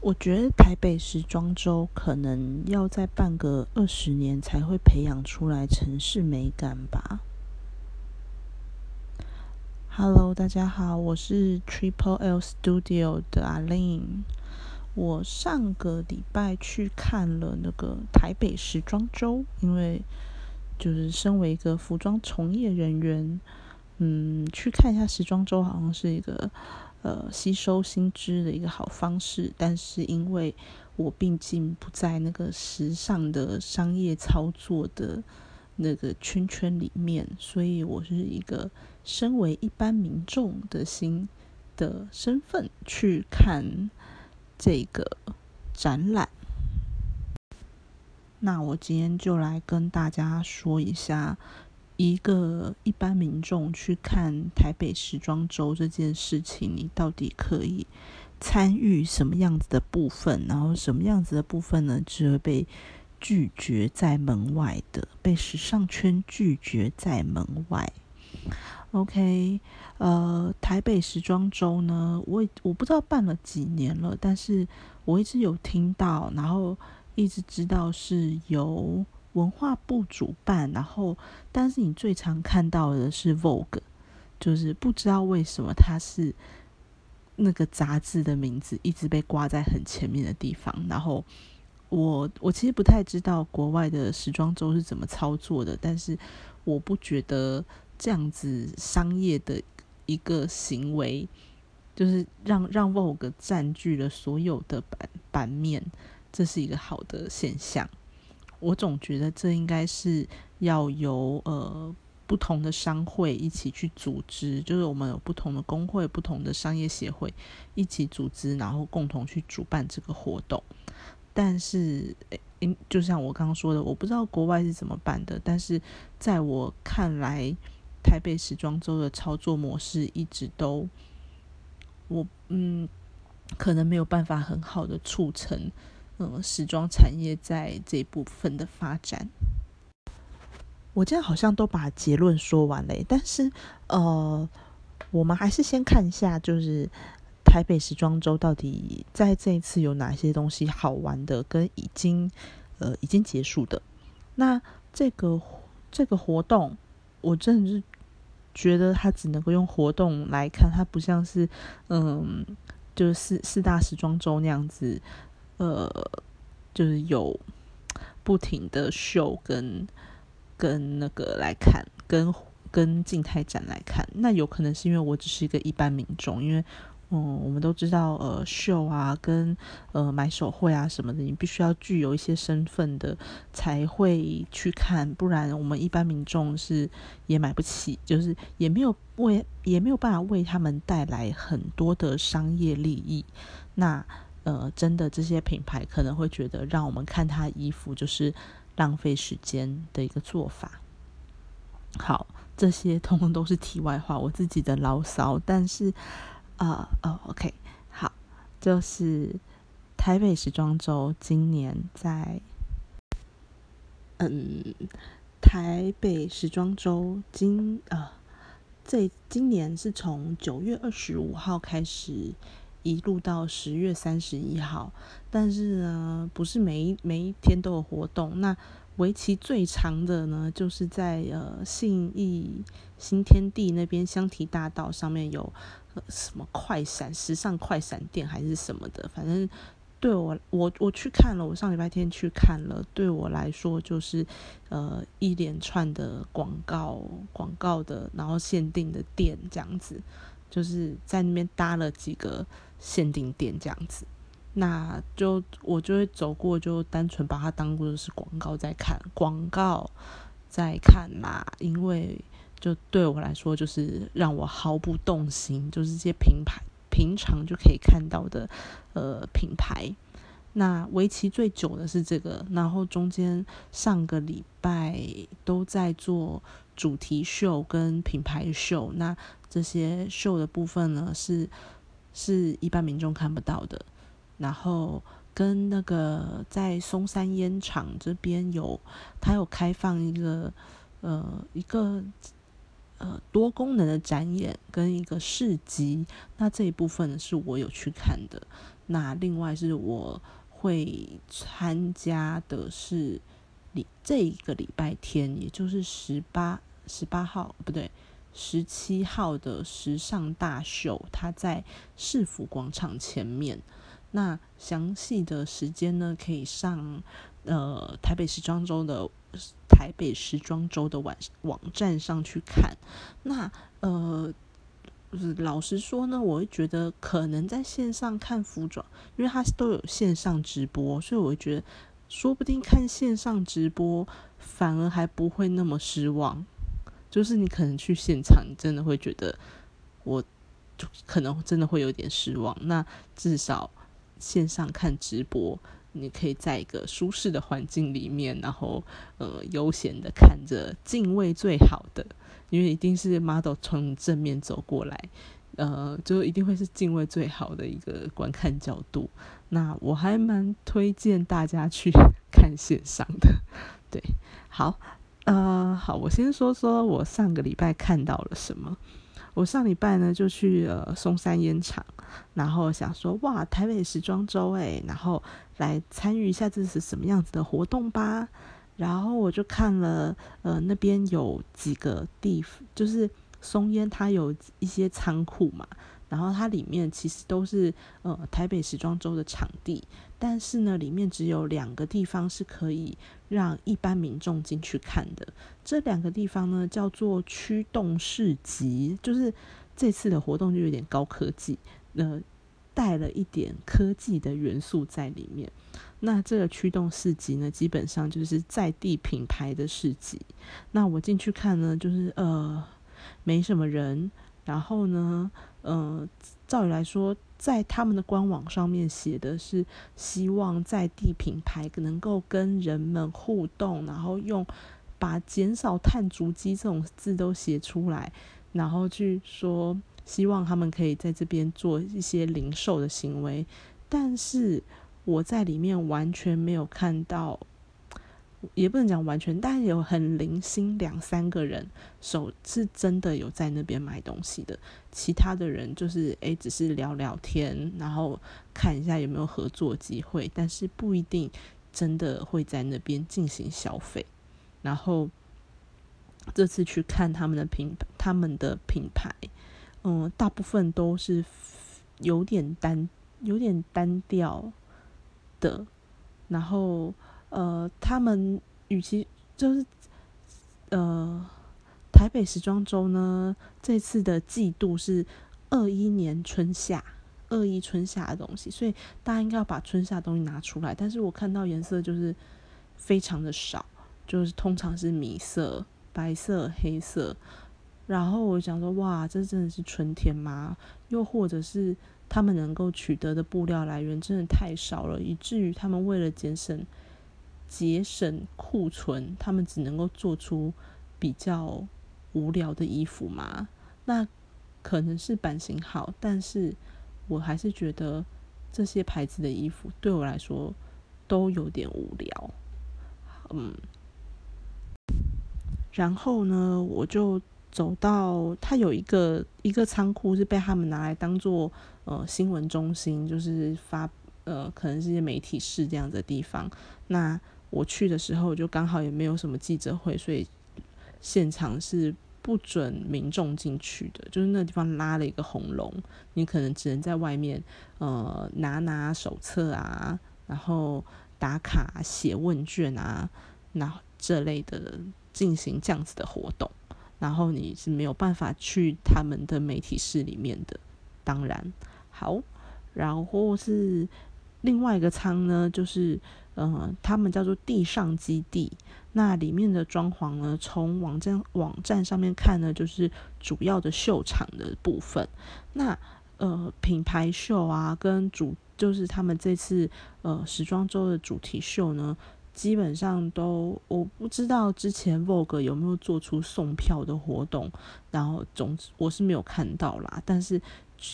我觉得台北时装周可能要再办个二十年才会培养出来城市美感吧。Hello，大家好，我是 Triple L Studio 的阿玲。我上个礼拜去看了那个台北时装周，因为就是身为一个服装从业人员，嗯，去看一下时装周好像是一个。呃，吸收新知的一个好方式，但是因为我毕竟不在那个时尚的商业操作的那个圈圈里面，所以我是一个身为一般民众的心的身份去看这个展览。那我今天就来跟大家说一下。一个一般民众去看台北时装周这件事情，你到底可以参与什么样子的部分？然后什么样子的部分呢？就会被拒绝在门外的，被时尚圈拒绝在门外。OK，呃，台北时装周呢，我我不知道办了几年了，但是我一直有听到，然后一直知道是由。文化部主办，然后，但是你最常看到的是 Vogue，就是不知道为什么它是那个杂志的名字一直被挂在很前面的地方。然后，我我其实不太知道国外的时装周是怎么操作的，但是我不觉得这样子商业的一个行为，就是让让 Vogue 占据了所有的版版面，这是一个好的现象。我总觉得这应该是要由呃不同的商会一起去组织，就是我们有不同的工会、不同的商业协会一起组织，然后共同去主办这个活动。但是，诶，就像我刚刚说的，我不知道国外是怎么办的，但是在我看来，台北时装周的操作模式一直都，我嗯，可能没有办法很好的促成。嗯，时装产业在这部分的发展，我今天好像都把结论说完了，但是呃，我们还是先看一下，就是台北时装周到底在这一次有哪些东西好玩的，跟已经呃已经结束的。那这个这个活动，我真的是觉得它只能够用活动来看，它不像是嗯，就是四四大时装周那样子。呃，就是有不停的秀跟跟那个来看，跟跟静态展来看，那有可能是因为我只是一个一般民众，因为嗯，我们都知道，呃，秀啊，跟呃买手会啊什么的，你必须要具有一些身份的才会去看，不然我们一般民众是也买不起，就是也没有为也没有办法为他们带来很多的商业利益，那。呃，真的，这些品牌可能会觉得让我们看他衣服就是浪费时间的一个做法。好，这些通通都是题外话，我自己的牢骚。但是，啊，哦，OK，好，就是台北时装周今年在，嗯，台北时装周今啊，这今年是从九月二十五号开始。一路到十月三十一号，但是呢，不是每一每一天都有活动。那为期最长的呢，就是在呃信义新天地那边香堤大道上面有什么快闪时尚快闪店还是什么的。反正对我我我去看了，我上礼拜天去看了，对我来说就是呃一连串的广告广告的，然后限定的店这样子。就是在那边搭了几个限定店这样子，那就我就会走过，就单纯把它当做是广告在看，广告在看嘛。因为就对我来说，就是让我毫不动心，就是这些品牌平常就可以看到的呃品牌。那为期最久的是这个，然后中间上个礼拜都在做主题秀跟品牌秀，那这些秀的部分呢是是一般民众看不到的。然后跟那个在松山烟厂这边有，它有开放一个呃一个呃多功能的展演跟一个市集，那这一部分是我有去看的。那另外是我会参加的是礼这一个礼拜天，也就是十八十八号不对，十七号的时尚大秀，它在市府广场前面。那详细的时间呢，可以上呃台北时装周的台北时装周的网网站上去看。那呃。老实说呢，我会觉得可能在线上看服装，因为它都有线上直播，所以我会觉得说不定看线上直播反而还不会那么失望。就是你可能去现场，你真的会觉得我就可能真的会有点失望。那至少线上看直播，你可以在一个舒适的环境里面，然后呃悠闲的看着，敬畏最好的。因为一定是 model 从正面走过来，呃，就一定会是敬畏最好的一个观看角度。那我还蛮推荐大家去 看线上的。对，好，呃，好，我先说说我上个礼拜看到了什么。我上礼拜呢就去了松山烟厂，然后想说哇，台北时装周诶，然后来参与一下这是什么样子的活动吧。然后我就看了，呃，那边有几个地，就是松烟，它有一些仓库嘛。然后它里面其实都是呃台北时装周的场地，但是呢，里面只有两个地方是可以让一般民众进去看的。这两个地方呢，叫做驱动市集，就是这次的活动就有点高科技，呃，带了一点科技的元素在里面。那这个驱动市集呢，基本上就是在地品牌的市集。那我进去看呢，就是呃没什么人。然后呢，呃，照理来说，在他们的官网上面写的是希望在地品牌能够跟人们互动，然后用把减少碳足迹这种字都写出来，然后去说希望他们可以在这边做一些零售的行为，但是。我在里面完全没有看到，也不能讲完全，但有很零星两三个人手是真的有在那边买东西的，其他的人就是诶，只是聊聊天，然后看一下有没有合作机会，但是不一定真的会在那边进行消费。然后这次去看他们的品他们的品牌，嗯，大部分都是有点单有点单调。的，然后呃，他们与其就是呃，台北时装周呢，这次的季度是二一年春夏，二一春夏的东西，所以大家应该要把春夏东西拿出来。但是我看到颜色就是非常的少，就是通常是米色、白色、黑色。然后我想说，哇，这真的是春天吗？又或者是？他们能够取得的布料来源真的太少了，以至于他们为了节省节省库存，他们只能够做出比较无聊的衣服嘛？那可能是版型好，但是我还是觉得这些牌子的衣服对我来说都有点无聊。嗯，然后呢，我就。走到他有一个一个仓库是被他们拿来当做呃新闻中心，就是发呃可能是一些媒体室这样的地方。那我去的时候就刚好也没有什么记者会，所以现场是不准民众进去的，就是那地方拉了一个红龙，你可能只能在外面呃拿拿手册啊，然后打卡写问卷啊，那这类的进行这样子的活动。然后你是没有办法去他们的媒体室里面的，当然好，然后是另外一个仓呢，就是呃，他们叫做地上基地，那里面的装潢呢，从网站网站上面看呢，就是主要的秀场的部分，那呃品牌秀啊，跟主就是他们这次呃时装周的主题秀呢。基本上都我不知道之前 Vogue 有没有做出送票的活动，然后总之我是没有看到啦。但是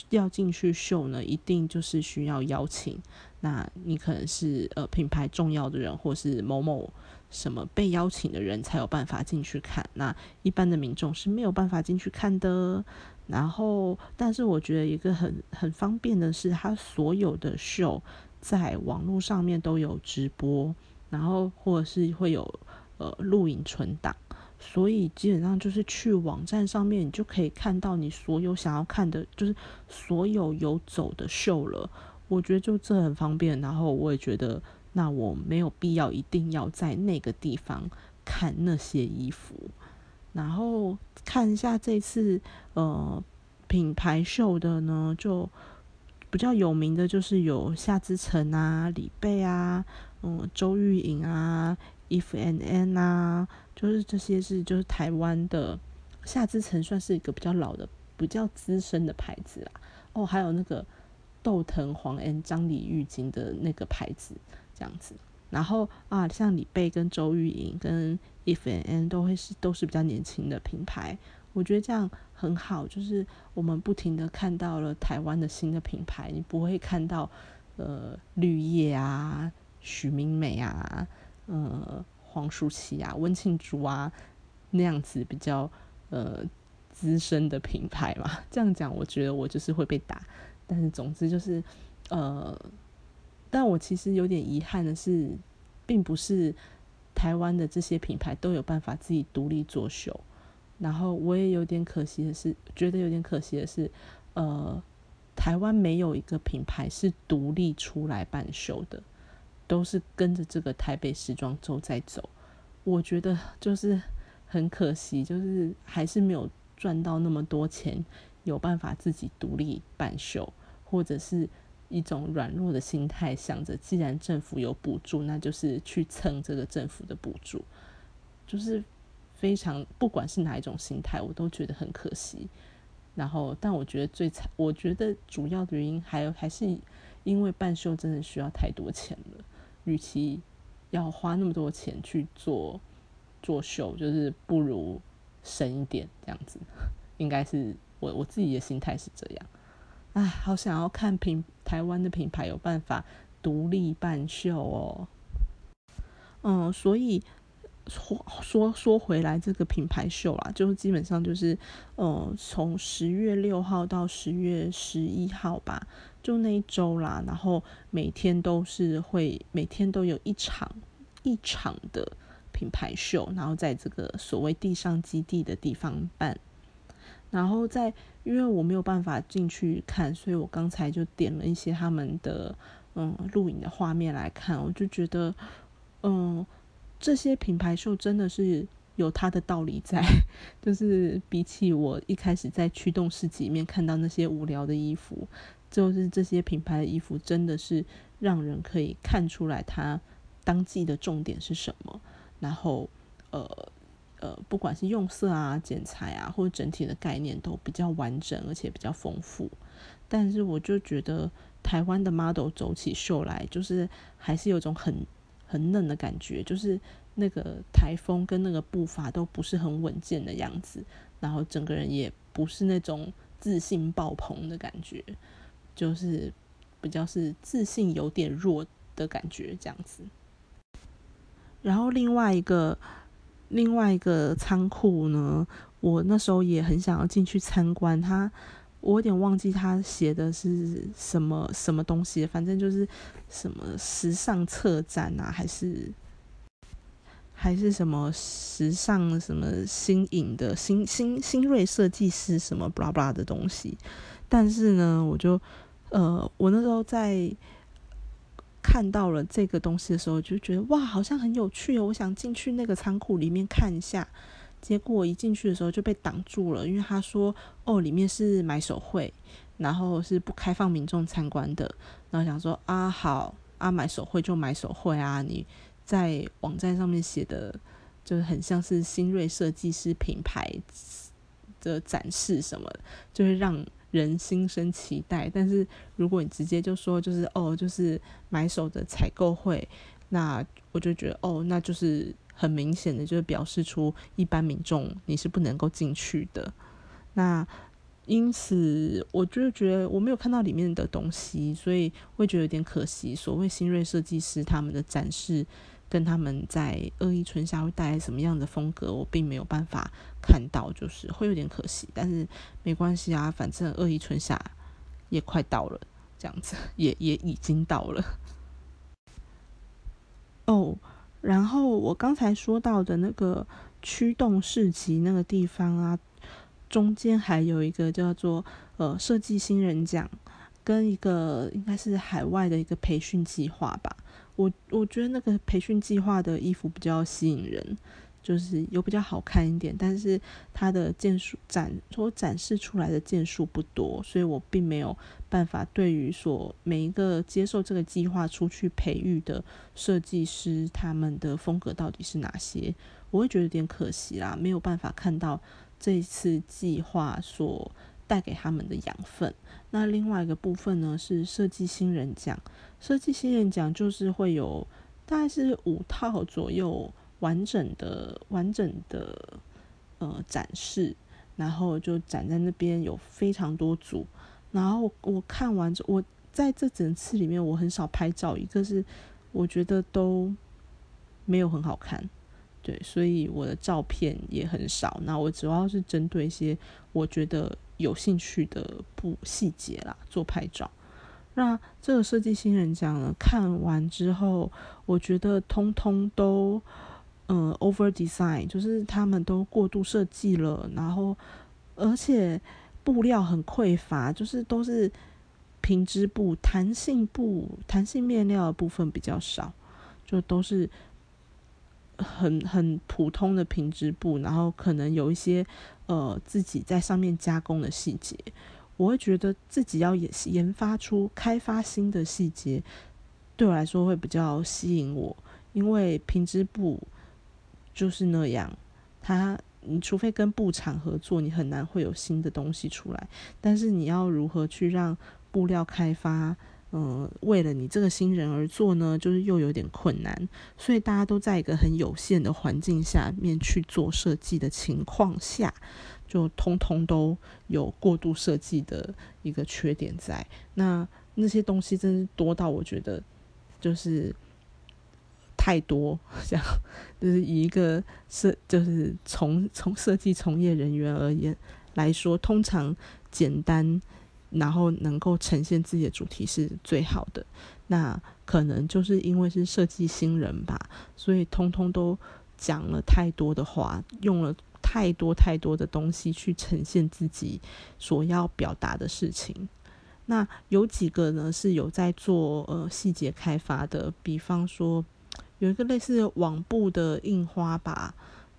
要进去秀呢，一定就是需要邀请，那你可能是呃品牌重要的人，或是某某什么被邀请的人才有办法进去看。那一般的民众是没有办法进去看的。然后，但是我觉得一个很很方便的是，它所有的秀在网络上面都有直播，然后或者是会有呃录影存档，所以基本上就是去网站上面，你就可以看到你所有想要看的，就是所有有走的秀了。我觉得就这很方便，然后我也觉得，那我没有必要一定要在那个地方看那些衣服。然后看一下这次呃品牌秀的呢，就比较有名的就是有夏之城啊、李贝啊、嗯周玉莹啊、If and N 啊，就是这些是就是台湾的夏之城算是一个比较老的、比较资深的牌子啦。哦，还有那个豆藤黄 N 张李玉晶的那个牌子这样子。然后啊，像李贝跟周玉莹跟 If and N 都会是都是比较年轻的品牌，我觉得这样很好，就是我们不停的看到了台湾的新的品牌，你不会看到呃绿叶啊、许明美啊、呃黄舒淇啊、温庆竹啊那样子比较呃资深的品牌嘛。这样讲，我觉得我就是会被打，但是总之就是呃，但我其实有点遗憾的是，并不是。台湾的这些品牌都有办法自己独立做秀，然后我也有点可惜的是，觉得有点可惜的是，呃，台湾没有一个品牌是独立出来办秀的，都是跟着这个台北时装周在走。我觉得就是很可惜，就是还是没有赚到那么多钱，有办法自己独立办秀，或者是。一种软弱的心态，想着既然政府有补助，那就是去蹭这个政府的补助，就是非常不管是哪一种心态，我都觉得很可惜。然后，但我觉得最惨，我觉得主要的原因还还是因为办秀真的需要太多钱了，与其要花那么多钱去做做秀，就是不如省一点这样子。应该是我我自己的心态是这样。哎，好想要看品台湾的品牌有办法独立办秀哦。嗯，所以说说说回来，这个品牌秀啊，就是基本上就是，呃，从十月六号到十月十一号吧，就那一周啦。然后每天都是会，每天都有一场一场的品牌秀，然后在这个所谓地上基地的地方办。然后在，因为我没有办法进去看，所以我刚才就点了一些他们的嗯录影的画面来看，我就觉得，嗯，这些品牌秀真的是有它的道理在，就是比起我一开始在驱动市集里面看到那些无聊的衣服，就是这些品牌的衣服真的是让人可以看出来它当季的重点是什么，然后呃。呃，不管是用色啊、剪裁啊，或者整体的概念都比较完整，而且比较丰富。但是我就觉得台湾的 model 走起秀来，就是还是有种很很嫩的感觉，就是那个台风跟那个步伐都不是很稳健的样子，然后整个人也不是那种自信爆棚的感觉，就是比较是自信有点弱的感觉这样子。然后另外一个。另外一个仓库呢，我那时候也很想要进去参观。他，我有点忘记他写的是什么什么东西，反正就是什么时尚策展啊，还是还是什么时尚什么新颖的新新新锐设计师什么 blah blah 的东西。但是呢，我就呃，我那时候在。看到了这个东西的时候，就觉得哇，好像很有趣哦！我想进去那个仓库里面看一下。结果一进去的时候就被挡住了，因为他说哦，里面是买手会，然后是不开放民众参观的。然后想说啊，好啊，买手会就买手会啊，你在网站上面写的，就是很像是新锐设计师品牌的展示什么，就会让。人心生期待，但是如果你直接就说就是哦，就是买手的采购会，那我就觉得哦，那就是很明显的，就是表示出一般民众你是不能够进去的。那因此，我就觉得我没有看到里面的东西，所以会觉得有点可惜。所谓新锐设计师他们的展示跟他们在恶意春夏会带来什么样的风格，我并没有办法看到，就是会有点可惜。但是没关系啊，反正恶意春夏也快到了，这样子也也已经到了。哦，然后我刚才说到的那个驱动市集那个地方啊，中间还有一个叫做呃设计新人奖，跟一个应该是海外的一个培训计划吧。我我觉得那个培训计划的衣服比较吸引人，就是有比较好看一点，但是它的件数展所展示出来的件数不多，所以我并没有办法对于说每一个接受这个计划出去培育的设计师他们的风格到底是哪些，我会觉得有点可惜啦，没有办法看到这次计划所带给他们的养分。那另外一个部分呢是设计新人奖。设计新人奖就是会有大概是五套左右完整的完整的呃展示，然后就展在那边有非常多组，然后我看完之我在这整次里面我很少拍照，一个是我觉得都没有很好看，对，所以我的照片也很少。那我主要是针对一些我觉得有兴趣的不细节啦做拍照。那这个设计新人奖呢？看完之后，我觉得通通都，嗯，over design，就是他们都过度设计了，然后而且布料很匮乏，就是都是平织布、弹性布、弹性面料的部分比较少，就都是很很普通的平织布，然后可能有一些呃自己在上面加工的细节。我会觉得自己要研研发出开发新的细节，对我来说会比较吸引我，因为平织布就是那样，它你除非跟布厂合作，你很难会有新的东西出来。但是你要如何去让布料开发，嗯，为了你这个新人而做呢？就是又有点困难。所以大家都在一个很有限的环境下面去做设计的情况下。就通通都有过度设计的一个缺点在，那那些东西真是多到我觉得就是太多，这样就是以一个设就是从从设计从业人员而言来说，通常简单然后能够呈现自己的主题是最好的。那可能就是因为是设计新人吧，所以通通都讲了太多的话，用了。太多太多的东西去呈现自己所要表达的事情。那有几个呢是有在做呃细节开发的，比方说有一个类似网布的印花吧，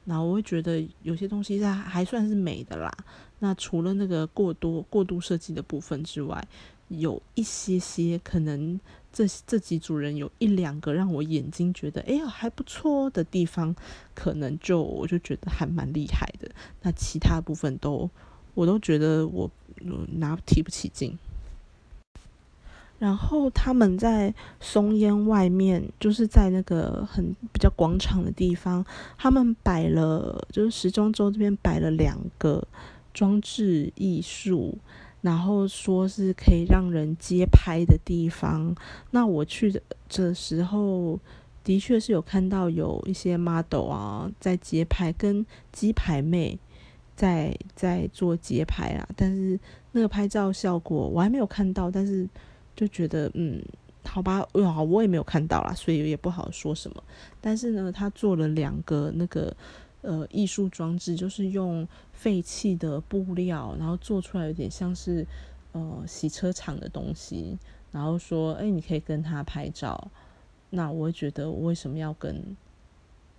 然后我会觉得有些东西它还算是美的啦。那除了那个过多过度设计的部分之外，有一些些可能。这这几组人有一两个让我眼睛觉得哎呀还不错的地方，可能就我就觉得还蛮厉害的。那其他部分都我都觉得我拿提不起劲。然后他们在松烟外面，就是在那个很比较广场的地方，他们摆了就是时装周这边摆了两个装置艺术。然后说是可以让人街拍的地方，那我去的这时候，的确是有看到有一些 model 啊在街拍，跟鸡排妹在在做街拍啊。但是那个拍照效果我还没有看到，但是就觉得嗯，好吧，哇，我也没有看到啦，所以也不好说什么。但是呢，他做了两个那个。呃，艺术装置就是用废弃的布料，然后做出来有点像是呃洗车场的东西，然后说，哎，你可以跟他拍照。那我会觉得，我为什么要跟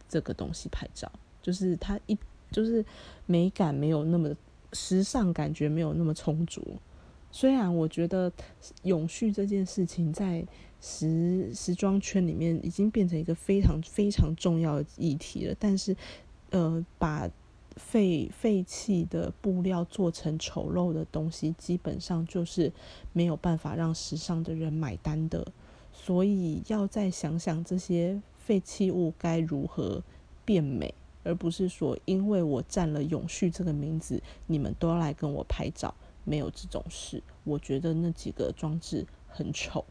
这个东西拍照？就是它一就是美感没有那么时尚，感觉没有那么充足。虽然我觉得永续这件事情在时时装圈里面已经变成一个非常非常重要的议题了，但是。呃，把废废弃的布料做成丑陋的东西，基本上就是没有办法让时尚的人买单的。所以要再想想这些废弃物该如何变美，而不是说因为我占了永续这个名字，你们都要来跟我拍照。没有这种事。我觉得那几个装置很丑。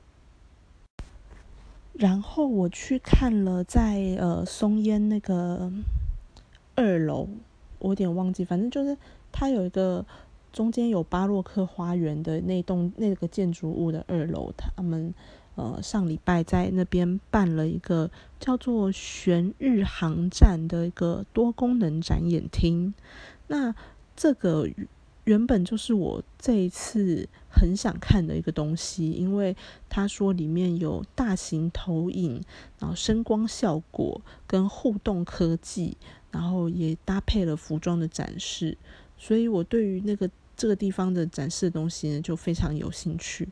然后我去看了在呃松烟那个二楼，我有点忘记，反正就是它有一个中间有巴洛克花园的那栋那个建筑物的二楼，他们呃上礼拜在那边办了一个叫做“玄日航站”的一个多功能展演厅，那这个。原本就是我这一次很想看的一个东西，因为他说里面有大型投影，然后声光效果跟互动科技，然后也搭配了服装的展示，所以我对于那个这个地方的展示的东西呢就非常有兴趣。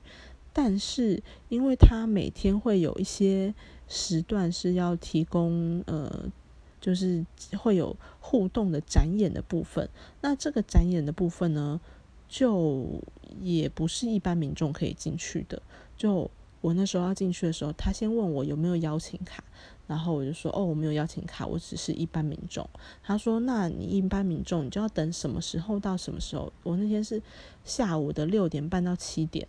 但是因为他每天会有一些时段是要提供呃。就是会有互动的展演的部分，那这个展演的部分呢，就也不是一般民众可以进去的。就我那时候要进去的时候，他先问我有没有邀请卡，然后我就说哦，我没有邀请卡，我只是一般民众。他说那你一般民众，你就要等什么时候到什么时候？我那天是下午的六点半到七点。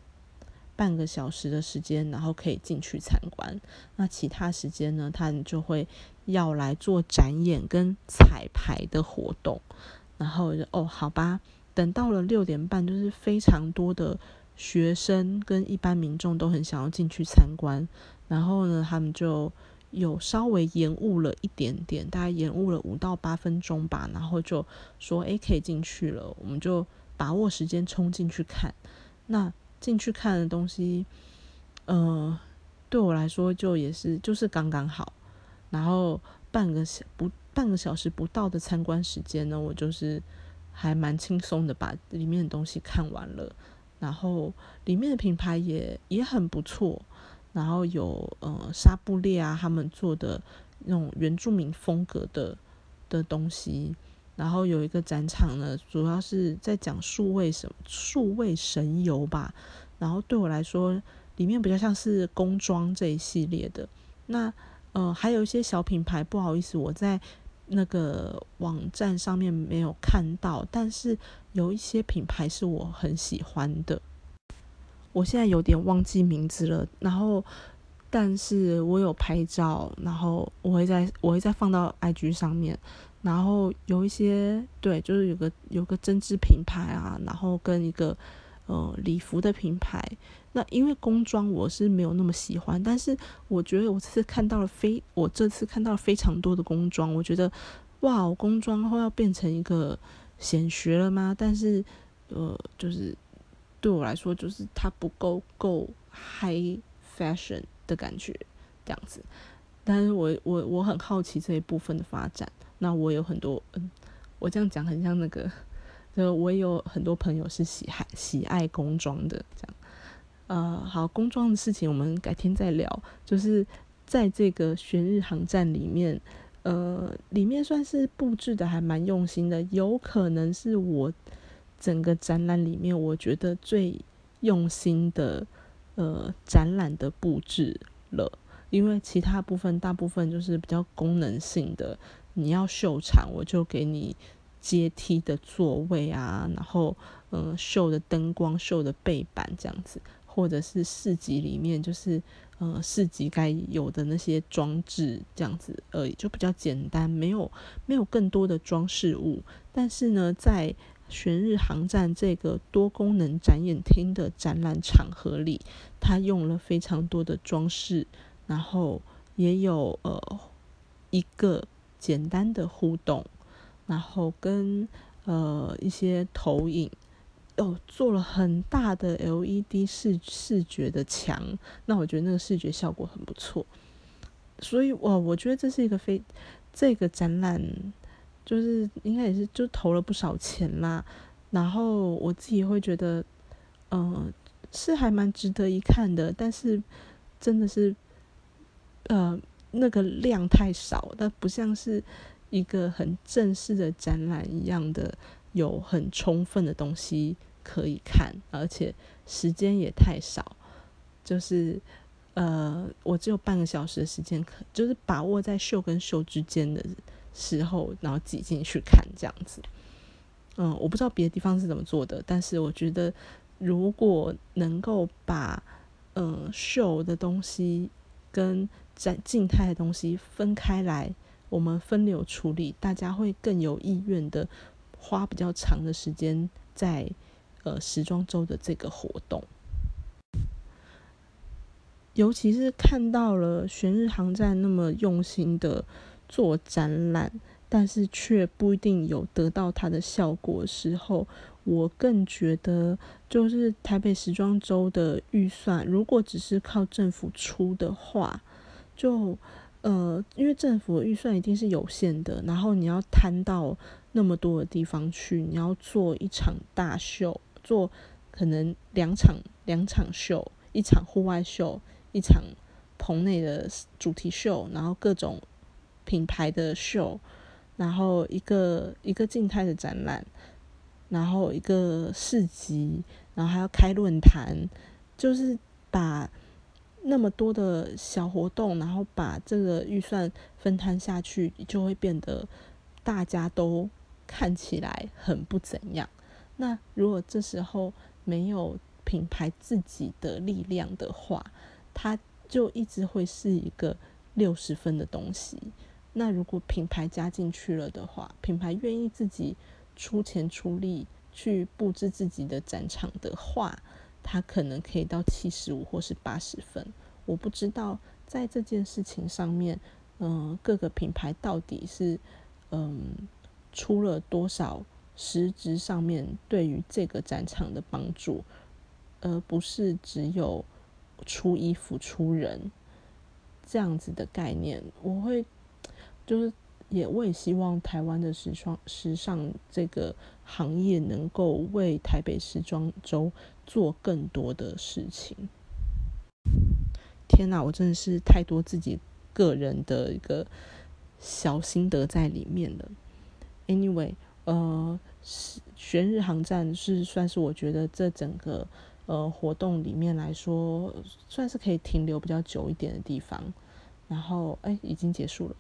半个小时的时间，然后可以进去参观。那其他时间呢，他就会要来做展演跟彩排的活动。然后就哦，好吧，等到了六点半，就是非常多的学生跟一般民众都很想要进去参观。然后呢，他们就有稍微延误了一点点，大概延误了五到八分钟吧。然后就说：“诶，可以进去了。”我们就把握时间冲进去看。那。进去看的东西，呃，对我来说就也是就是刚刚好。然后半个小不半个小时不到的参观时间呢，我就是还蛮轻松的把里面的东西看完了。然后里面的品牌也也很不错。然后有呃沙布列啊，他们做的那种原住民风格的的东西。然后有一个展场呢，主要是在讲数位什么数位神游吧。然后对我来说，里面比较像是工装这一系列的。那呃，还有一些小品牌，不好意思，我在那个网站上面没有看到。但是有一些品牌是我很喜欢的，我现在有点忘记名字了。然后，但是我有拍照，然后我会在我会再放到 IG 上面。然后有一些对，就是有个有个针织品牌啊，然后跟一个呃礼服的品牌。那因为工装我是没有那么喜欢，但是我觉得我这次看到了非我这次看到了非常多的工装，我觉得哇，工装后要变成一个显学了吗？但是呃，就是对我来说，就是它不够够 high fashion 的感觉这样子。但是我我我很好奇这一部分的发展。那我有很多，嗯，我这样讲很像那个，就我也有很多朋友是喜爱喜爱工装的，这样，呃，好，工装的事情我们改天再聊。就是在这个玄日航站里面，呃，里面算是布置的还蛮用心的，有可能是我整个展览里面我觉得最用心的，呃，展览的布置了，因为其他部分大部分就是比较功能性的。你要秀场，我就给你阶梯的座位啊，然后嗯，秀的灯光、秀的背板这样子，或者是市集里面就是呃市集该有的那些装置这样子而已，就比较简单，没有没有更多的装饰物。但是呢，在玄日航站这个多功能展演厅的展览场合里，它用了非常多的装饰，然后也有呃一个。简单的互动，然后跟呃一些投影，哦，做了很大的 LED 视视觉的墙，那我觉得那个视觉效果很不错，所以哇，我觉得这是一个非这个展览，就是应该也是就投了不少钱啦，然后我自己会觉得，嗯，是还蛮值得一看的，但是真的是，呃。那个量太少，但不像是一个很正式的展览一样的，有很充分的东西可以看，而且时间也太少，就是呃，我只有半个小时的时间，可就是把握在秀跟秀之间的时候，然后挤进去看这样子。嗯，我不知道别的地方是怎么做的，但是我觉得如果能够把嗯秀的东西。跟展静态的东西分开来，我们分流处理，大家会更有意愿的花比较长的时间在呃时装周的这个活动。尤其是看到了玄日航站那么用心的做展览，但是却不一定有得到它的效果时候，我更觉得，就是台北时装周的预算，如果只是靠政府出的话，就呃，因为政府预算一定是有限的，然后你要摊到那么多的地方去，你要做一场大秀，做可能两场两场秀，一场户外秀。一场棚内的主题秀，然后各种品牌的秀，然后一个一个静态的展览，然后一个市集，然后还要开论坛，就是把那么多的小活动，然后把这个预算分摊下去，就会变得大家都看起来很不怎样。那如果这时候没有品牌自己的力量的话，它就一直会是一个六十分的东西。那如果品牌加进去了的话，品牌愿意自己出钱出力去布置自己的展场的话，他可能可以到七十五或是八十分。我不知道在这件事情上面，嗯，各个品牌到底是嗯出了多少实质上面对于这个展场的帮助，而不是只有。出衣服出人这样子的概念，我会就是也我也希望台湾的时装时尚这个行业能够为台北时装周做更多的事情。天哪，我真的是太多自己个人的一个小心得在里面了。Anyway，呃，玄日航站是算是我觉得这整个。呃，活动里面来说，算是可以停留比较久一点的地方。然后，哎，已经结束了。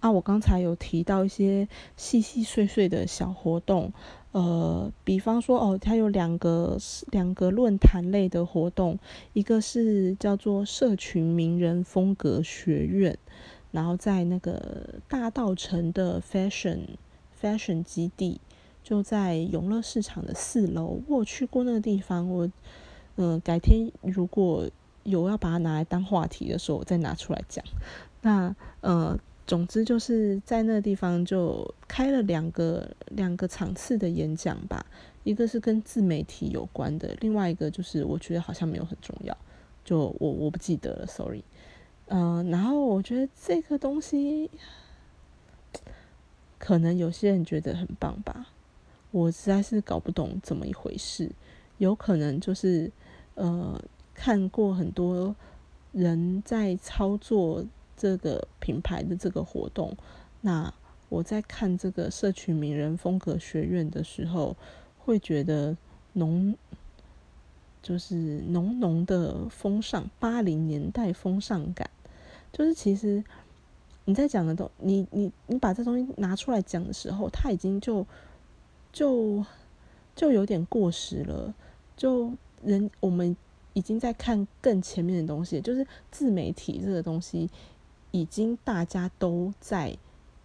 啊，我刚才有提到一些细细碎碎的小活动，呃，比方说，哦，它有两个两个论坛类的活动，一个是叫做社群名人风格学院，然后在那个大道城的 Fashion Fashion 基地。就在永乐市场的四楼，我去过那个地方。我嗯，改天如果有要把它拿来当话题的时候，我再拿出来讲。那呃，总之就是在那个地方就开了两个两个场次的演讲吧，一个是跟自媒体有关的，另外一个就是我觉得好像没有很重要，就我我不记得了，sorry。嗯，然后我觉得这个东西可能有些人觉得很棒吧。我实在是搞不懂怎么一回事，有可能就是呃看过很多人在操作这个品牌的这个活动，那我在看这个社群名人风格学院的时候，会觉得浓就是浓浓的风尚，八零年代风尚感，就是其实你在讲的东，你你你把这东西拿出来讲的时候，他已经就。就就有点过时了，就人我们已经在看更前面的东西，就是自媒体这个东西，已经大家都在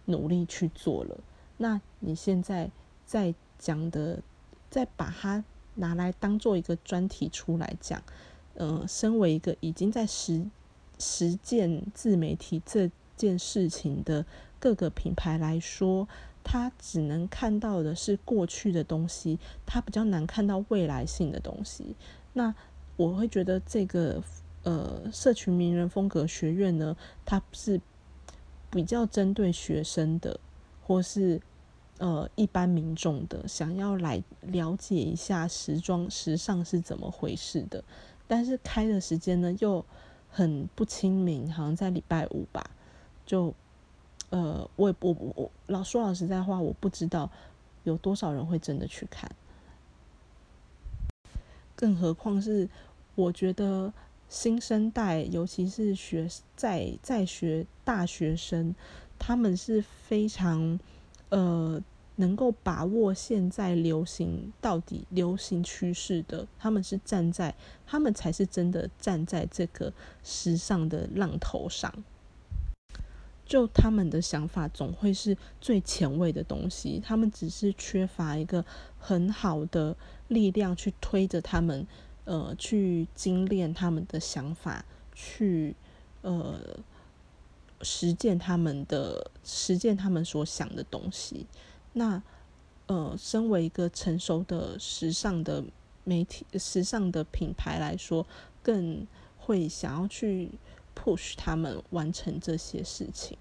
努力去做了。那你现在在讲的，再把它拿来当做一个专题出来讲，嗯，身为一个已经在实实践自媒体这件事情的各个品牌来说。他只能看到的是过去的东西，他比较难看到未来性的东西。那我会觉得这个呃，社群名人风格学院呢，它是比较针对学生的，或是呃一般民众的，想要来了解一下时装时尚是怎么回事的。但是开的时间呢又很不亲民，好像在礼拜五吧，就。呃，我我我老说老实在话，我不知道有多少人会真的去看，更何况是我觉得新生代，尤其是学在在学大学生，他们是非常呃能够把握现在流行到底流行趋势的，他们是站在，他们才是真的站在这个时尚的浪头上。就他们的想法总会是最前卫的东西，他们只是缺乏一个很好的力量去推着他们，呃，去精炼他们的想法，去呃实践他们的实践他们所想的东西。那，呃，身为一个成熟的时尚的媒体、时尚的品牌来说，更会想要去 push 他们完成这些事情。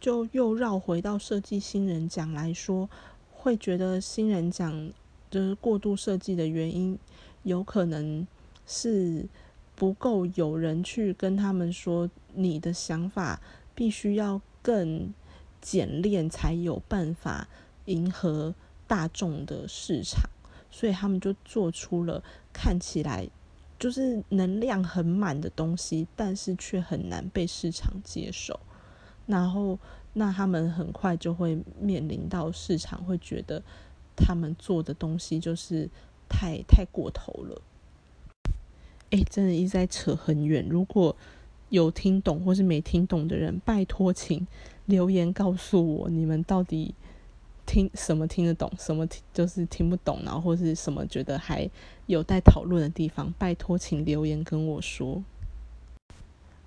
就又绕回到设计新人奖来说，会觉得新人奖就是过度设计的原因，有可能是不够有人去跟他们说，你的想法必须要更。简练才有办法迎合大众的市场，所以他们就做出了看起来就是能量很满的东西，但是却很难被市场接受。然后，那他们很快就会面临到市场会觉得他们做的东西就是太太过头了。哎，真的一直在扯很远。如果有听懂或是没听懂的人，拜托请。留言告诉我，你们到底听什么听得懂，什么听就是听不懂，然后或是什么觉得还有待讨论的地方，拜托请留言跟我说。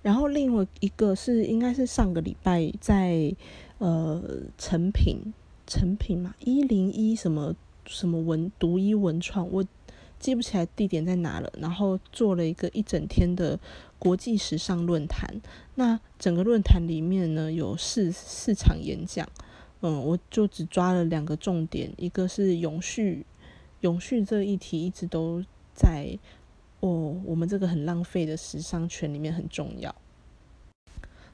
然后另外一个是，应该是上个礼拜在呃成品成品嘛，一零一什么什么文独一文创，我记不起来地点在哪了。然后做了一个一整天的。国际时尚论坛，那整个论坛里面呢有四四场演讲，嗯，我就只抓了两个重点，一个是永续，永续这个议题一直都在哦，我们这个很浪费的时尚圈里面很重要。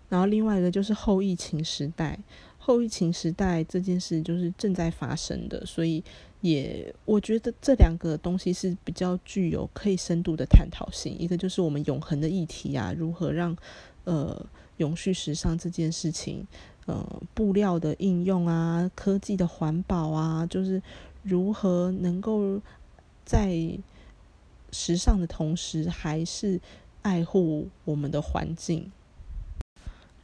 然后另外一个就是后疫情时代，后疫情时代这件事就是正在发生的，所以。也，我觉得这两个东西是比较具有可以深度的探讨性。一个就是我们永恒的议题啊，如何让呃永续时尚这件事情，呃布料的应用啊，科技的环保啊，就是如何能够在时尚的同时，还是爱护我们的环境。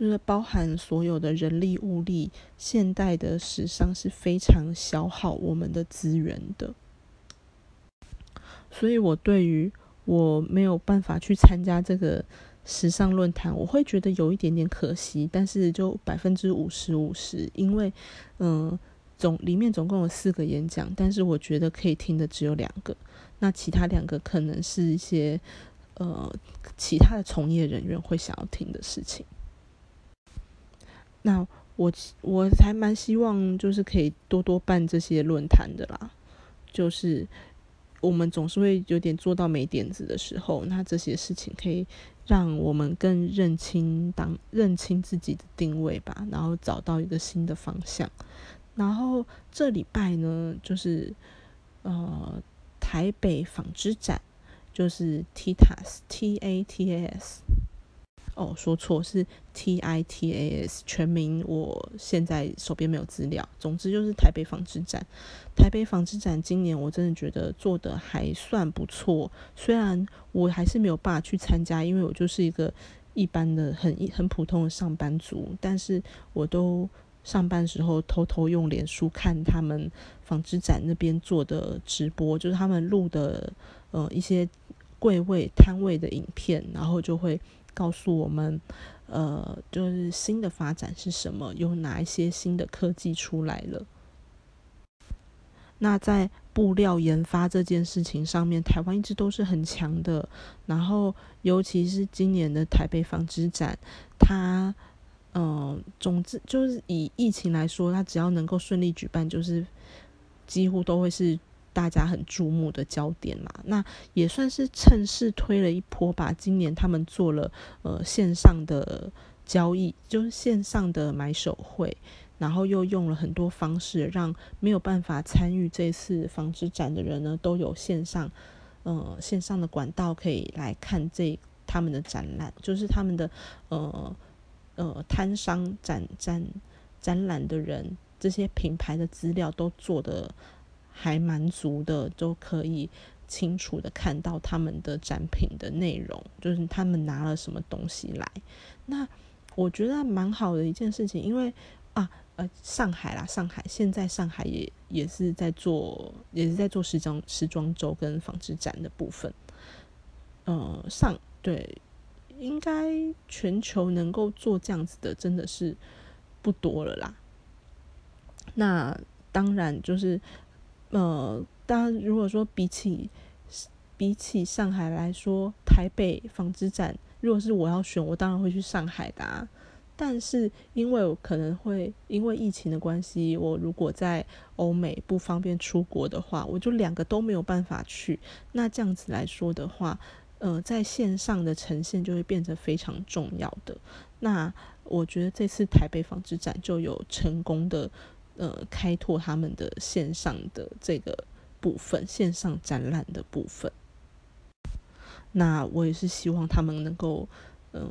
就是包含所有的人力物力，现代的时尚是非常消耗我们的资源的。所以我对于我没有办法去参加这个时尚论坛，我会觉得有一点点可惜。但是就百分之五十五十，因为嗯总里面总共有四个演讲，但是我觉得可以听的只有两个，那其他两个可能是一些呃其他的从业人员会想要听的事情。那我我还蛮希望，就是可以多多办这些论坛的啦。就是我们总是会有点做到没点子的时候，那这些事情可以让我们更认清当认清自己的定位吧，然后找到一个新的方向。然后这礼拜呢，就是呃台北纺织展，就是 TAS T A T A S。哦，说错是 T I T A S 全名，我现在手边没有资料。总之就是台北纺织展，台北纺织展今年我真的觉得做的还算不错。虽然我还是没有办法去参加，因为我就是一个一般的很很普通的上班族，但是我都上班时候偷偷用脸书看他们纺织展那边做的直播，就是他们录的呃一些柜位摊位的影片，然后就会。告诉我们，呃，就是新的发展是什么？有哪一些新的科技出来了？那在布料研发这件事情上面，台湾一直都是很强的。然后，尤其是今年的台北纺织展，它，嗯，总之就是以疫情来说，它只要能够顺利举办，就是几乎都会是。大家很注目的焦点嘛，那也算是趁势推了一波吧。今年他们做了呃线上的交易，就是线上的买手会，然后又用了很多方式，让没有办法参与这次纺织展的人呢，都有线上呃线上的管道可以来看这他们的展览，就是他们的呃呃摊商展展展览的人。这些品牌的资料都做的还蛮足的，都可以清楚的看到他们的展品的内容，就是他们拿了什么东西来。那我觉得蛮好的一件事情，因为啊呃上海啦，上海现在上海也也是在做，也是在做时装时装周跟纺织展的部分。呃，上对，应该全球能够做这样子的，真的是不多了啦。那当然就是，呃，当然如果说比起比起上海来说，台北纺织展，如果是我要选，我当然会去上海的。但是因为可能会因为疫情的关系，我如果在欧美不方便出国的话，我就两个都没有办法去。那这样子来说的话，呃，在线上的呈现就会变得非常重要的。那我觉得这次台北纺织展就有成功的呃开拓他们的线上的这个部分，线上展览的部分。那我也是希望他们能够，呃，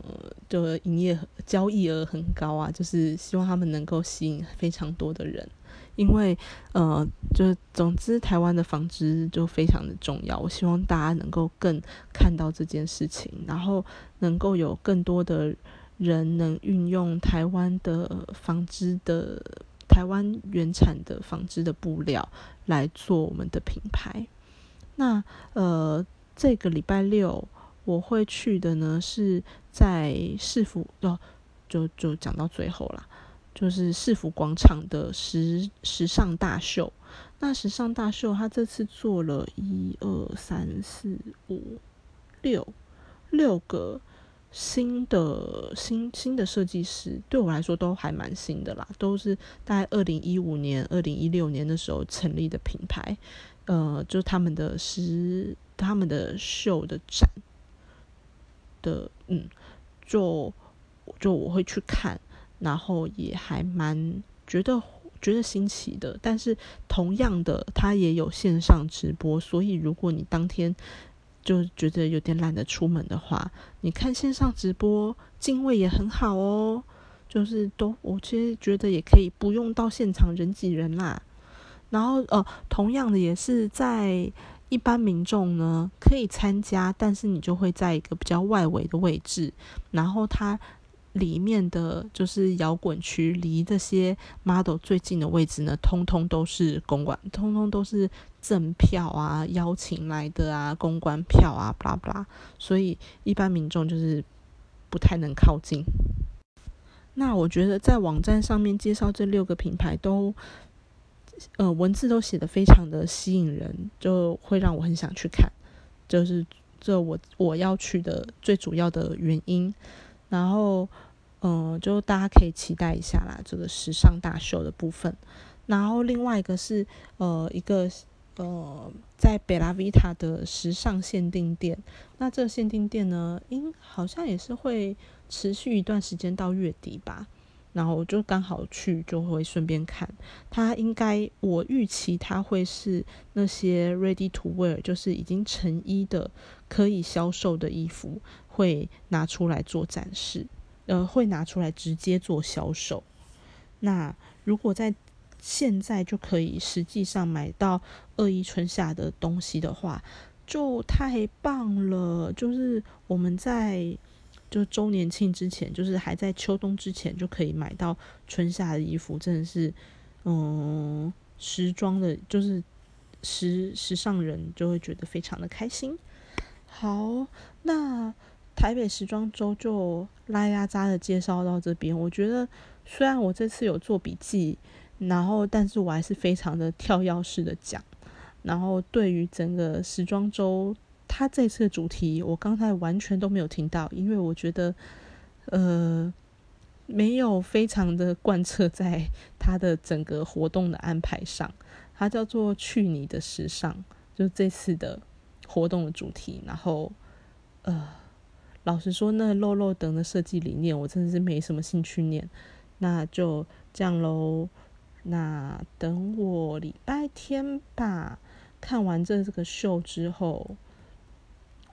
就营业交易额很高啊，就是希望他们能够吸引非常多的人。因为，呃，就是总之，台湾的纺织就非常的重要。我希望大家能够更看到这件事情，然后能够有更多的人能运用台湾的纺织的台湾原产的纺织的布料来做我们的品牌。那，呃，这个礼拜六我会去的呢，是在市府哦，就就讲到最后啦。就是市府广场的时时尚大秀，那时尚大秀，他这次做了一二三四五六六个新的新新的设计师，对我来说都还蛮新的啦，都是大概二零一五年、二零一六年的时候成立的品牌，呃，就他们的时他们的秀的展的，嗯，就就我会去看。然后也还蛮觉得觉得新奇的，但是同样的，它也有线上直播，所以如果你当天就觉得有点懒得出门的话，你看线上直播，敬畏也很好哦。就是都，我其实觉得也可以不用到现场人挤人啦。然后呃，同样的也是在一般民众呢可以参加，但是你就会在一个比较外围的位置，然后他。里面的就是摇滚区，离这些 model 最近的位置呢，通通都是公关，通通都是赠票啊，邀请来的啊，公关票啊，巴拉巴拉，所以一般民众就是不太能靠近。那我觉得在网站上面介绍这六个品牌都，呃，文字都写的非常的吸引人，就会让我很想去看，就是这我我要去的最主要的原因。然后，嗯，就大家可以期待一下啦，这个时尚大秀的部分。然后另外一个是，呃，一个呃，在贝拉维塔的时尚限定店。那这个限定店呢，应好像也是会持续一段时间到月底吧。然后我就刚好去，就会顺便看。它应该我预期它会是那些 ready to wear，就是已经成衣的可以销售的衣服。会拿出来做展示，呃，会拿出来直接做销售。那如果在现在就可以实际上买到二一春夏的东西的话，就太棒了。就是我们在就周年庆之前，就是还在秋冬之前就可以买到春夏的衣服，真的是，嗯，时装的，就是时时尚人就会觉得非常的开心。好，那。台北时装周就拉拉扎的介绍到这边，我觉得虽然我这次有做笔记，然后但是我还是非常的跳跃式的讲。然后对于整个时装周，它这次的主题我刚才完全都没有听到，因为我觉得呃没有非常的贯彻在它的整个活动的安排上。它叫做“去你的时尚”，就这次的活动的主题。然后呃。老实说，那露露等的设计理念，我真的是没什么兴趣念。那就这样喽。那等我礼拜天吧，看完这这个秀之后，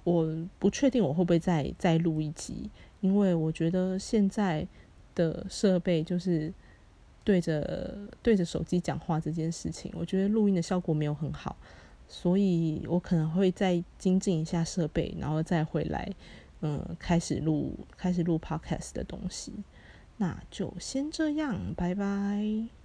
我不确定我会不会再再录一集，因为我觉得现在的设备就是对着对着手机讲话这件事情，我觉得录音的效果没有很好，所以我可能会再精进一下设备，然后再回来。嗯开始录开始录 podcast 的东西。那就先这样拜拜。